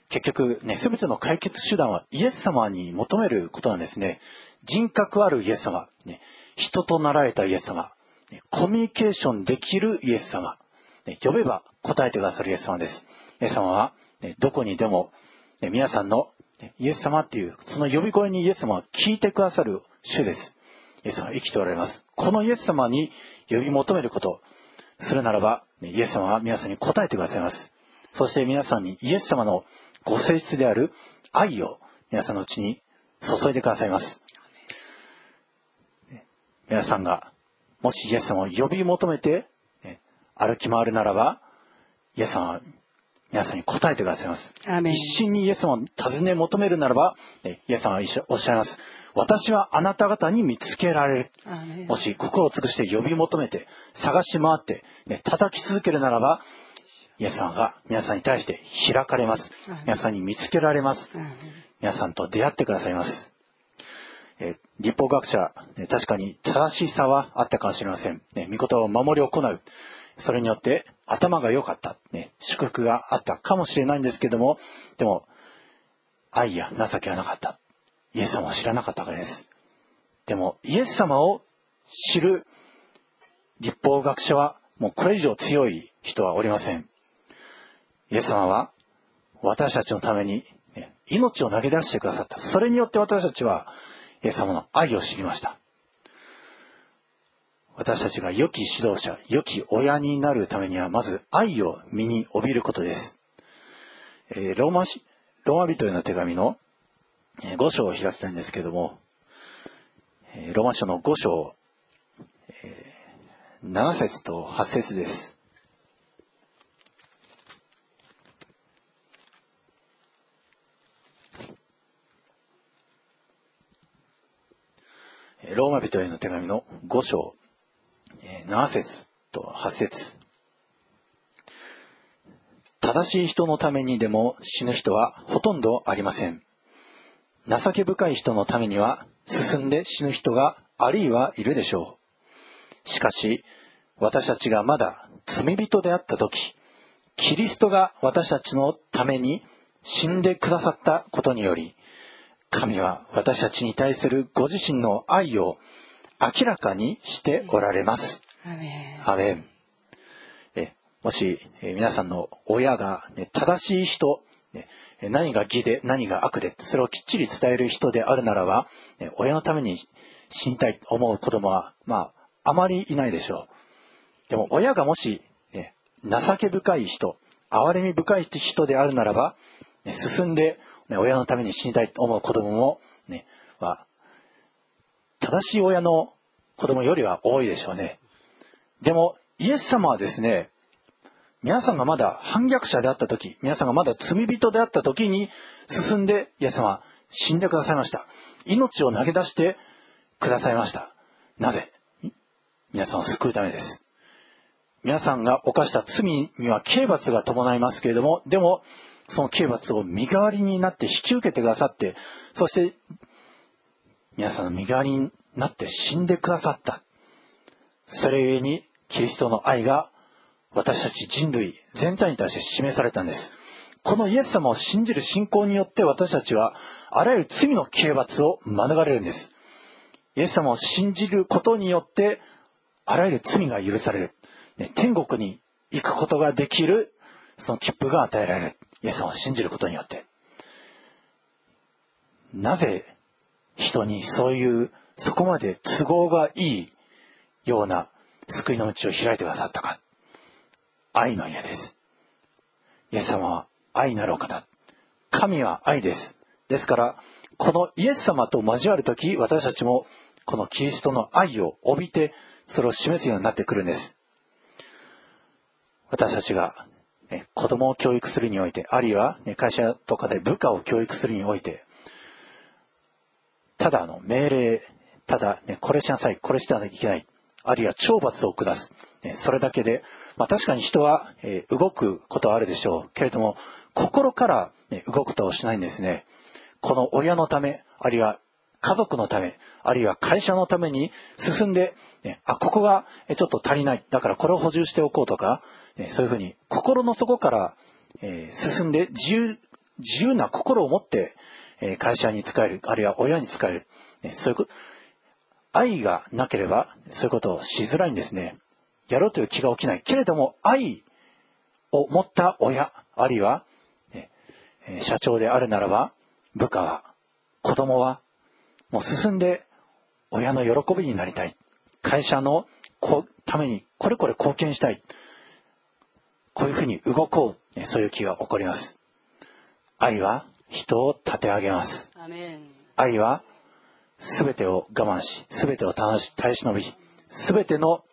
S2: 結局ね、すべての解決手段はイエス様に求めることなんですね。人格あるイエス様、ね、人となられたイエス様、ね、コミュニケーションできるイエス様、ね、呼べば答えてくださるイエス様です。イエス様は、ね、どこにでも、皆さんの、イエス様っていう、その呼び声にイエス様は聞いてくださる主です。イエス様は生きておられます。このイエス様に呼び求めること、するならば、イエス様は皆さんに答えてくださいます。そして皆さんにイエス様のご性質である愛を皆さんのうちに注いでくださいます。皆さんが、もしイエス様を呼び求めて、歩き回るならば、イエス様は皆さんに答えてくださいます。一心にイエス様を尋ね求めるならば、イエス様はおっしゃいます。私はあなた方に見つけられる。もし心を尽くして呼び求めて、探し回って、ね、叩き続けるならば、イエス様が皆さんに対して開かれます。皆さんに見つけられます。皆さんと出会ってくださいます。え立法学者、ね、確かに正しさはあったかもしれません。ね、御言葉を守り行う。それによって頭が良かった、ね、祝福があったかもしれないんですけども、でも、愛や情けはなかった。イエス様を知らなかったからです。でも、イエス様を知る立法学者は、もうこれ以上強い人はおりません。イエス様は私たちのために命を投げ出してくださった。それによって私たちはイエス様の愛を知りました。私たちが良き指導者、良き親になるためには、まず愛を身に帯びることです。えー、ローマローマ人への手紙の5章を開きたいんですけども、ローマ書の5章、7節と8節です。ローマ人への手紙の5章、7節と8節正しい人のためにでも死ぬ人はほとんどありません。情け深い人のためには進んで死ぬ人があるいはいるでしょう。しかし、私たちがまだ罪人であった時、キリストが私たちのために死んでくださったことにより、神は私たちに対するご自身の愛を明らかにしておられます。アメン。えもし、え皆さんの親が、ね、正しい人、ね、何が義で何が悪でそれをきっちり伝える人であるならば、ね、親のために死にたいと思う子供は、まあ、あまりいないでしょう。でも親がもし、ね、情け深い人、憐れみ深い人であるならば、ね、進んでね、親のために死にたいと思う子供も、ね、は、正しい親の子供よりは多いでしょうね。でも、イエス様はですね、皆さんがまだ反逆者であった時、皆さんがまだ罪人であった時に進んで、イエス様は死んでくださいました。命を投げ出してくださいました。なぜ？皆さんを救うためです。皆さんが犯した罪には刑罰が伴いますけれども、でも、その刑罰を身代わりになって引き受けてくださって、そして、皆さんの身代わりになって死んでくださった。それゆえにキリストの愛が私たち人類全体に対して示されたんです。このイエス様を信じる信仰によって私たちはあらゆる罪の刑罰を免れるんです。イエス様を信じることによってあらゆる罪が許される。ね、天国に行くことができるその切符が与えられる。イエス様を信じることによって。なぜ人にそういうそこまで都合がいいような救いの道を開いてくださったか。愛の家です。イエス様は愛なるお方。神は愛です。ですから、このイエス様と交わるとき、私たちもこのキリストの愛を帯びて、それを示すようになってくるんです。私たちが、ね、子供を教育するにおいて、あるいは、ね、会社とかで部下を教育するにおいて、ただの命令、ただ、ね、これしなさい、これしてはいけない。あるいは懲罰を下す。ね、それだけで、まあ確かに人は、えー、動くことはあるでしょう。けれども、心から、ね、動くことをしないんですね。この親のため、あるいは家族のため、あるいは会社のために進んで、ね、あ、ここがちょっと足りない。だからこれを補充しておこうとか、ね、そういうふうに心の底から、えー、進んで自由、自由な心を持って、え、会社に使える、あるいは親に使える。ね、そういうこと、愛がなければ、そういうことをしづらいんですね。やろうという気が起きない。けれども、愛を持った親、あるいは、ね、社長であるならば、部下は、子供は、もう進んで親の喜びになりたい。会社のためにこれこれ貢献したい。こういうふうに動こう。そういう気が起こります。愛は人を立て上げます。愛は全てを我慢し、全てを耐え忍び、全ての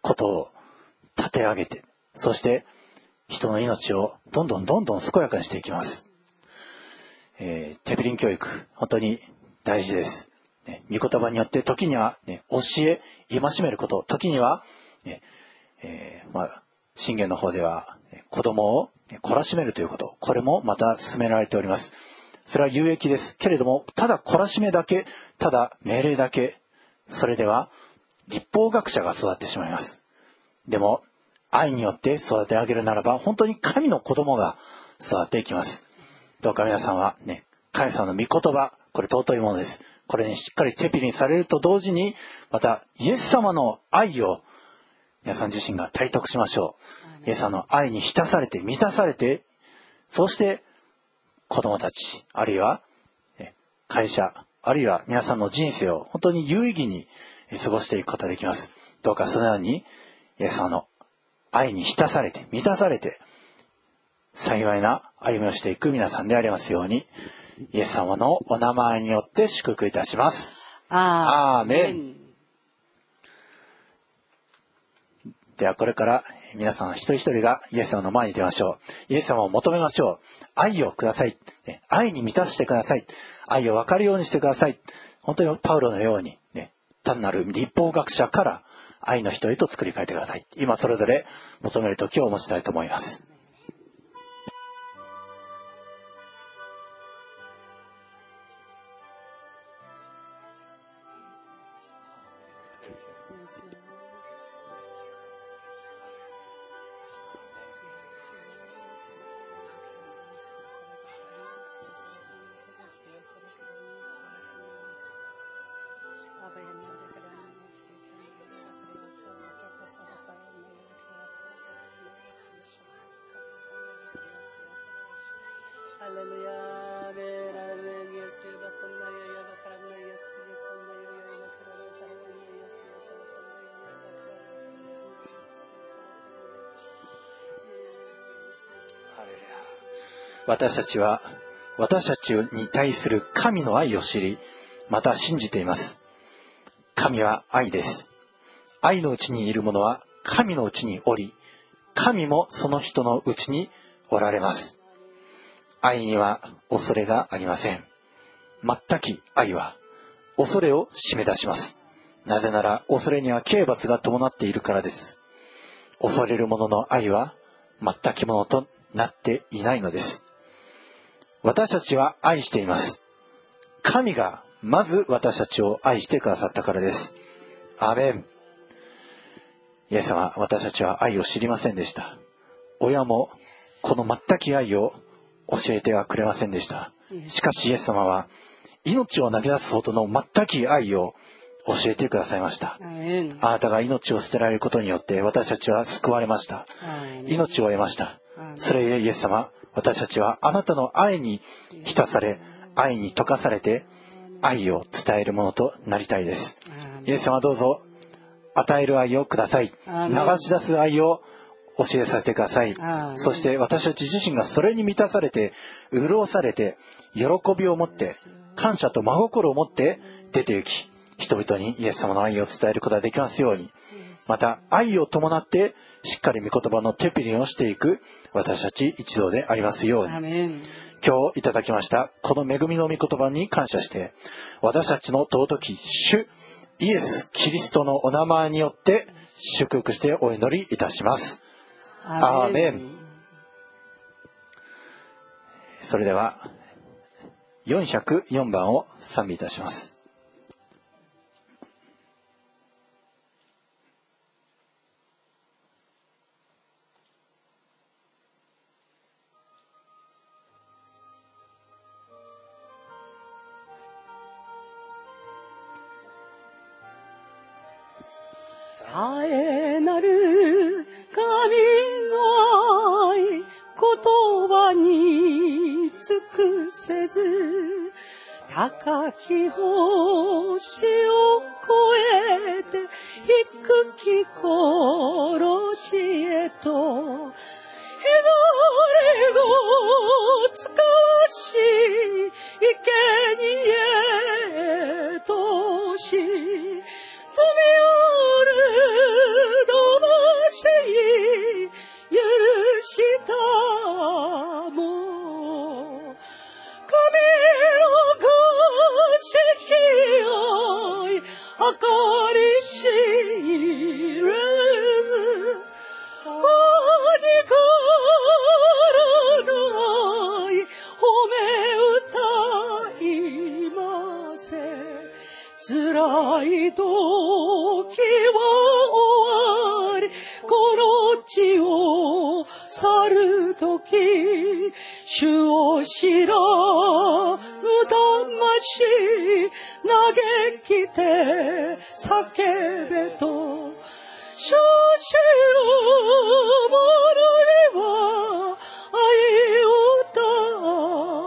S2: ことを立て上げて、そして人の命をどんどんどんどん健やかにしていきます。えー、テビリン教育、本当に大事です。ね、御言葉によって時には、ね、教え、戒めること、時には、ねえー、まあ、信玄の方では、子供を懲らしめるということ、これもまた進められております。それは有益です。けれども、ただ懲らしめだけ、ただ命令だけ、それでは立法学者が育ってしまいます。でも、愛によって育て上げるならば、本当に神の子供が育っていきます。どうか皆さんはね、神様の御言葉、これ尊いものです。これにしっかりテピにされると同時に、またイエス様の愛を皆さん自身が体得しましょう。イエス様の愛に浸されて、満たされて、そして子供たち、あるいは会社、あるいは皆さんの人生を本当に有意義に過ごしていくことができます。どうかそのように、イエス様の愛に浸されて、満たされて、幸いな歩みをしていく皆さんでありますように、イエス様のお名前によって祝福いたします。アーメン。ではこれから皆さん一人一人がイエス様の前に出ましょう。イエス様を求めましょう。愛をください。愛に満たしてください。愛を分かるようにしてください。本当にパウロのように、ね、単なる立法学者から愛の人へと作り変えてください。今それぞれ求める時をお持ちしたいと思います。私たちは私たちに対する神の愛を知り、また信じています。神は愛です。愛のうちにいる者は神のうちにおり、神もその人のうちにおられます。愛には恐れがありません。全き愛は恐れを締め出します。なぜなら恐れには刑罰が伴っているからです。恐れる者の愛は全きものとなっていないのです。私たちは愛しています。神がまず私たちを愛してくださったからです。アメン。イエス様、私たちは愛を知りませんでした。親もこの全き愛を教えてはくれませんでした。しかしイエス様は命を投げ出すほどの全き愛を教えてくださいました。あなたが命を捨てられることによって私たちは救われました。命を得ました。それゆえイエス様、私たちはあなたの愛に浸され、愛に溶かされて、愛を伝えるものとなりたいです。イエス様どうぞ、与える愛をください。流し出す愛を教えさせてください。そして私たち自身がそれに満たされて、潤されて、喜びを持って、感謝と真心を持って出て行き、人々にイエス様の愛を伝えることができますように、また愛を伴ってしっかり御言葉のテピリンをしていく私たち一同でありますように。今日いただきましたこの恵みの御言葉に感謝して私たちの尊き主イエス・キリストのお名前によって祝福してお祈りいたします。アーメンそれでは404番を賛美いたします。
S1: 絶えなる神の愛言葉に尽くせず高き星を越えて低き心地へと祈りを使わし生贄とし罪あい時は終わりこの地を去る時主を知らぬ魂嘆きて叫べと。少子の者には愛をたま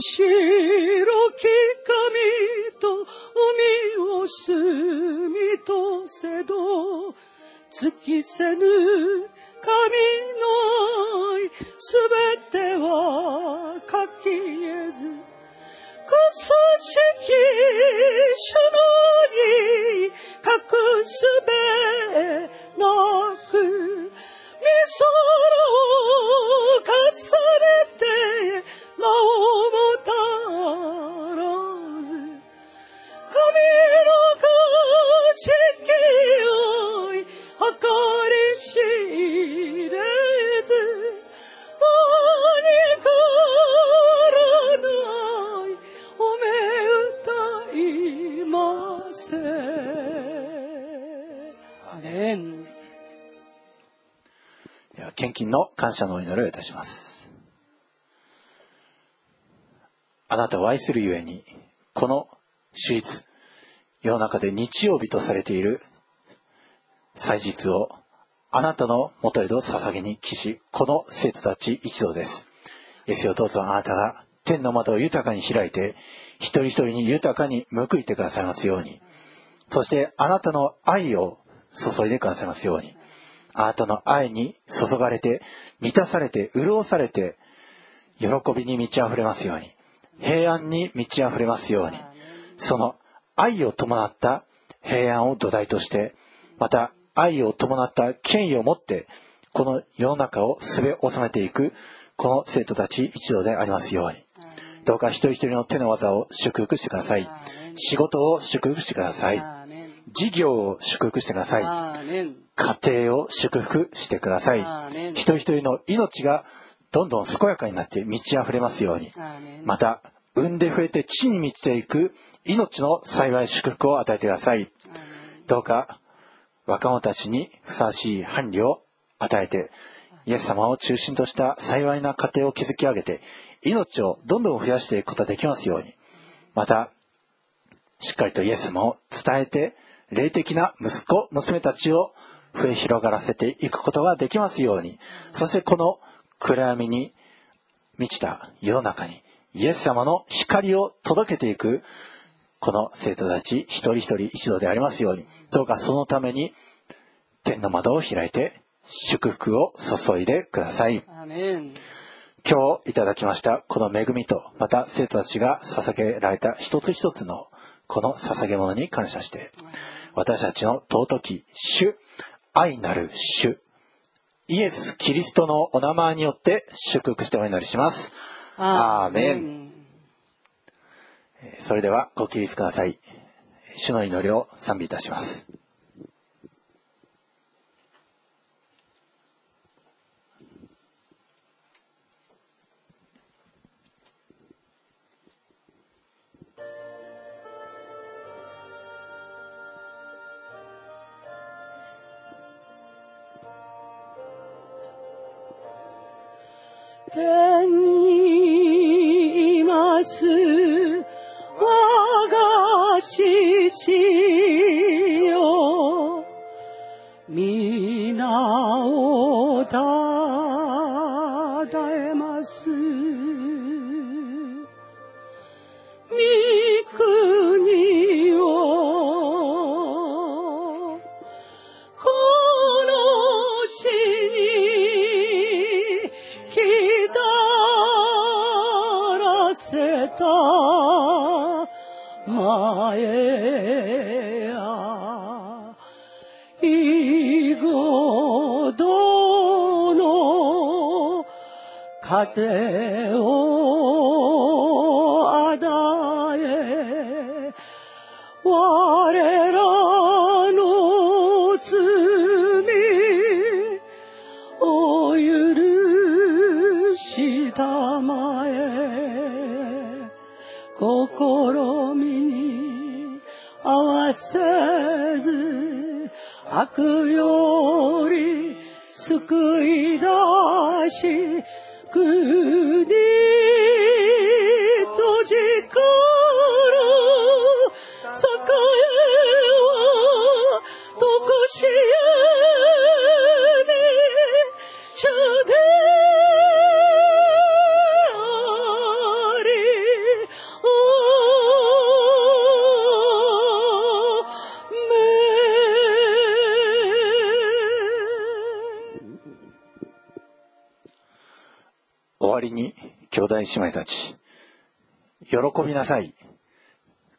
S1: 白き髪と海を澄みとせど尽きせぬ神の愛すべては書き得ずくすしき主のに隠すべなくみそろを重ねて
S2: では献金の感謝のお祈りをいたします。あなたを愛するゆえにこの手術世の中で日曜日とされている祭日をあなたのもとへと捧げに帰し、この生徒たち一同です。イエスよどうぞあなたが天の窓を豊かに開いて、一人一人に豊かに報いてくださいますように。そしてあなたの愛を注いでくださいますように。あなたの愛に注がれて、満たされて、潤されて、喜びに満ち溢れますように。平安に満ち溢れますように。その愛を伴った平安を土台として、また愛を伴った権威を持って、この世の中をすべ収めていく、この生徒たち一同でありますように。どうか一人一人の手の技を祝福してください。仕事を祝福してください。事業を祝福してください。家庭を祝福してください。一人一人の命がどんどん健やかになって満ち溢れますように。また、産んで増えて地に満ちていく命の幸い祝福を与えてください。どうか若者たちにふさわしい伴侶を与えて、イエス様を中心とした幸いな家庭を築き上げて、命をどんどん増やしていくことができますように。また、しっかりとイエス様を伝えて、霊的な息子、娘たちを増え広がらせていくことができますように。そしてこの暗闇に満ちた世の中にイエス様の光を届けていくこの生徒たち一人一人一度でありますようにどうかそのために天の窓を開いて祝福を注いでください。今日いただきましたこの恵みとまた生徒たちが捧げられた一つ一つのこの捧げ物に感謝して私たちの尊き主愛なる主イエス・キリストのお名前によって祝福してお祈りします。アーメン。それではご起立ください。主の祈りを賛美いたします。兄弟姉妹たち、喜びなさい。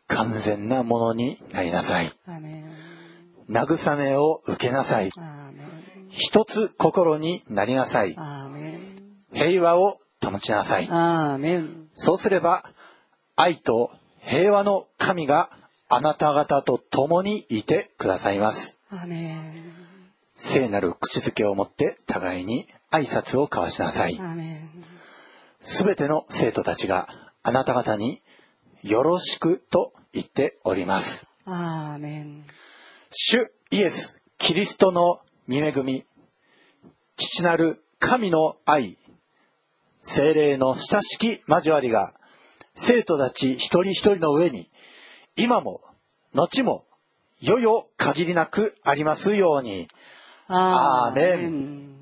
S2: 完全なものになりなさい。慰めを受けなさい。一つ心になりなさい。平和を保ちなさい。そうすれば、愛と平和の神があなた方と共にいてくださいます。聖なる口づけを持って互いに挨拶を交わしなさい。すべての生徒たちがあなた方によろしくと言っております。
S3: アーメン
S2: 主イエス・キリストの見恵み、父なる神の愛、精霊の親しき交わりが生徒たち一人一人の上に今も後もよよ限りなくありますように。
S3: アーメン